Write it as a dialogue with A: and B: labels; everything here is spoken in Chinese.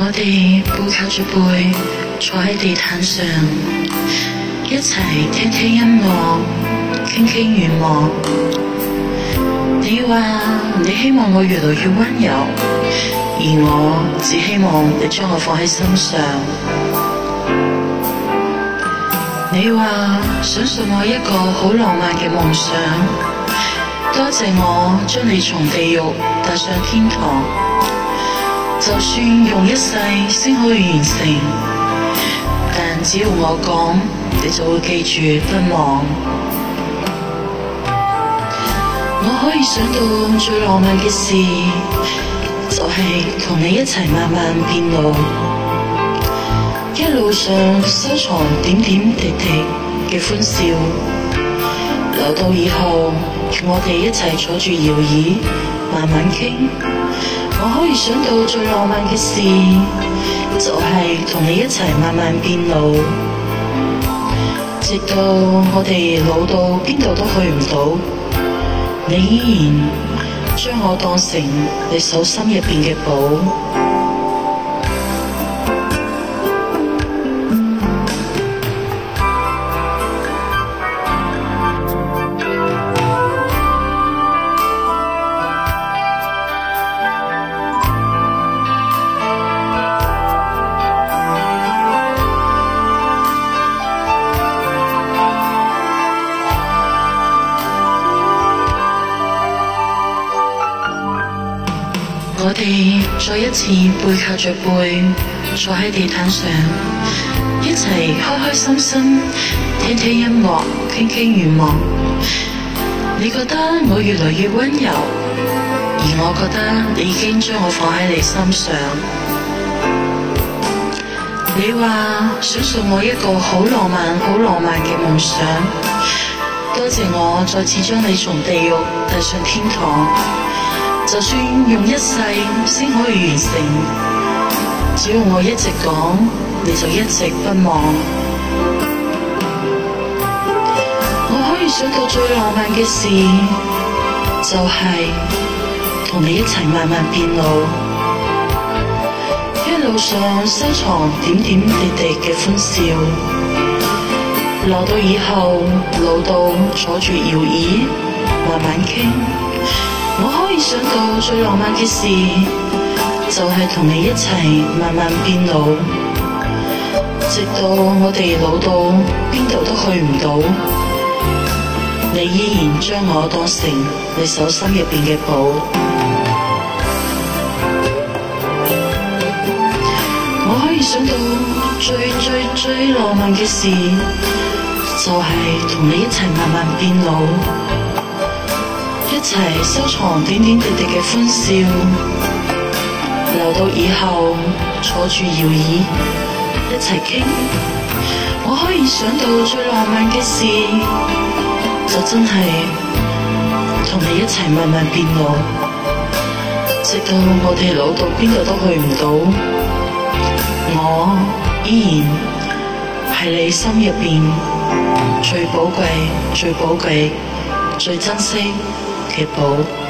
A: 我哋背靠着背，坐喺地毯上一齐听听音乐，倾倾愿望。你话你希望我越来越温柔，而我只希望你将我放喺心上。你话想送我一个好浪漫嘅梦想，多谢我将你从地狱带上天堂。就算用一世先可以完成，但只要我讲，你就会记住不忘。我可以想到最浪漫嘅事，就系同你一齐慢慢变老，一路上收藏点点滴滴嘅欢笑，留到以后，我哋一齐坐住摇椅慢慢倾。我可以想到最浪漫嘅事，就系同你一齐慢慢变老，直到我哋老到边度都去唔到，你依然将我当成你手心入边嘅宝。哋再一次背靠着背坐喺地毯上，一齐开开心心听听音乐，倾倾愿望。你觉得我越来越温柔，而我觉得你已经将我放喺你心上。你话想送我一个好浪漫、好浪漫嘅梦想，多谢我再次将你从地狱带上天堂。就算用一世先可以完成，只要我一直讲，你就一直不忘。我可以想到最浪漫嘅事，就系同你一齐慢慢变老，一路上收藏点点滴滴嘅欢笑，留到以后老到坐住摇椅慢慢倾。想到最浪漫嘅事，就系同你一齐慢慢变老，直到我哋老到边度都去唔到，你依然将我当成你手心入边嘅宝。我可以想到最最最浪漫嘅事，就系同你一齐慢慢变老。一齐收藏点点滴滴嘅欢笑，留到以后坐住摇椅一齐倾。我可以想到最浪漫嘅事，就真系同你一齐慢慢变老，直到我哋老到边度都去唔到，我依然系你心入边最宝贵、最宝贵。最珍惜嘅宝。